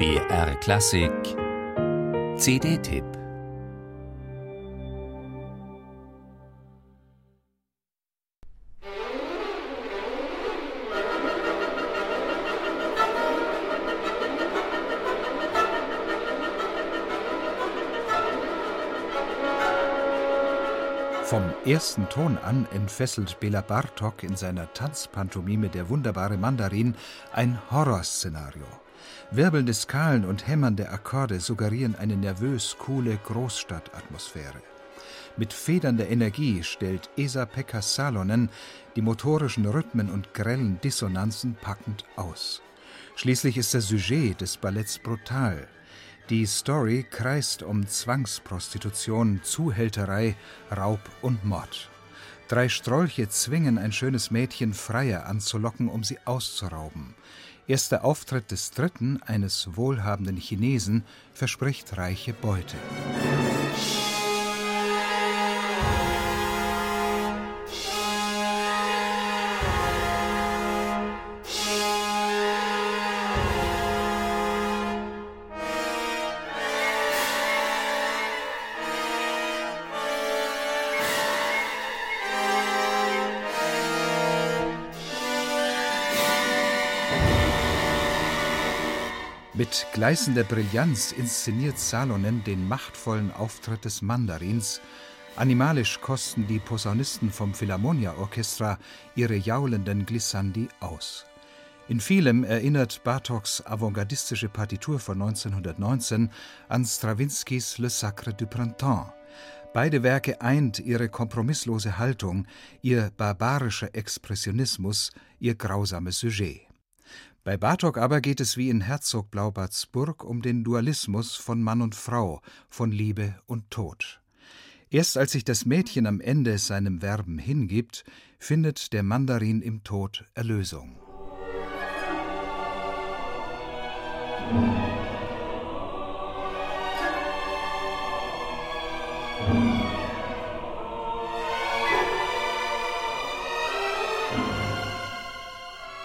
BR Klassik CD-Tipp Vom ersten Ton an entfesselt Bela Bartok in seiner Tanzpantomime Der wunderbare Mandarin ein Horrorszenario. Wirbelnde Skalen und hämmernde Akkorde suggerieren eine nervös coole Großstadtatmosphäre. Mit federnder Energie stellt Esa-Pekka Salonen die motorischen Rhythmen und grellen Dissonanzen packend aus. Schließlich ist das Sujet des Balletts brutal. Die Story kreist um Zwangsprostitution, Zuhälterei, Raub und Mord. Drei Strolche zwingen ein schönes Mädchen Freier anzulocken, um sie auszurauben. Erster Auftritt des dritten, eines wohlhabenden Chinesen, verspricht reiche Beute. Mit gleißender Brillanz inszeniert Salonen den machtvollen Auftritt des Mandarins. Animalisch kosten die Posaunisten vom Philharmonia Orchestra ihre jaulenden Glissandi aus. In vielem erinnert Bartoks avantgardistische Partitur von 1919 an Strawinskys Le Sacre du Printemps. Beide Werke eint ihre kompromisslose Haltung, ihr barbarischer Expressionismus, ihr grausames Sujet. Bei Bartok aber geht es wie in Herzog Blaubarts Burg um den Dualismus von Mann und Frau, von Liebe und Tod. Erst als sich das Mädchen am Ende seinem Werben hingibt, findet der Mandarin im Tod Erlösung.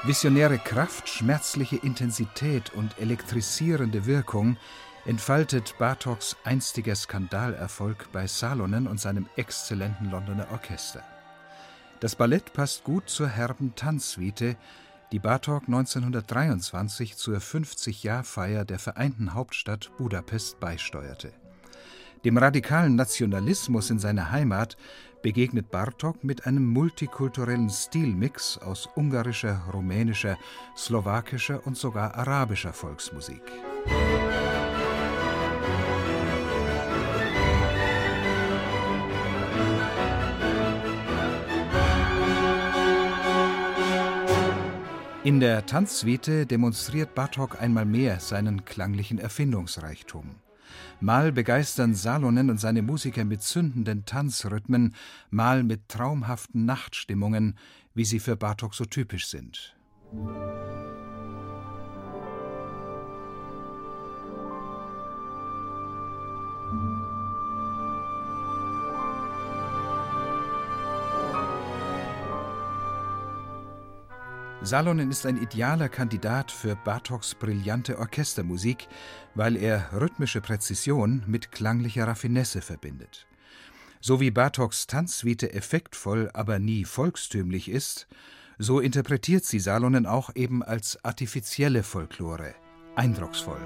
Visionäre Kraft, schmerzliche Intensität und elektrisierende Wirkung entfaltet Bartoks einstiger Skandalerfolg bei Salonen und seinem exzellenten Londoner Orchester. Das Ballett passt gut zur herben Tanzsuite, die Bartok 1923 zur 50-Jahr-Feier der vereinten Hauptstadt Budapest beisteuerte. Dem radikalen Nationalismus in seiner Heimat begegnet Bartok mit einem multikulturellen Stilmix aus ungarischer, rumänischer, slowakischer und sogar arabischer Volksmusik. In der Tanzsuite demonstriert Bartok einmal mehr seinen klanglichen Erfindungsreichtum. Mal begeistern Salonen und seine Musiker mit zündenden Tanzrhythmen, mal mit traumhaften Nachtstimmungen, wie sie für Bartok so typisch sind. Salonen ist ein idealer Kandidat für Bartoks brillante Orchestermusik, weil er rhythmische Präzision mit klanglicher Raffinesse verbindet. So wie Bartoks Tanzsuite effektvoll, aber nie volkstümlich ist, so interpretiert sie Salonen auch eben als artifizielle Folklore, eindrucksvoll.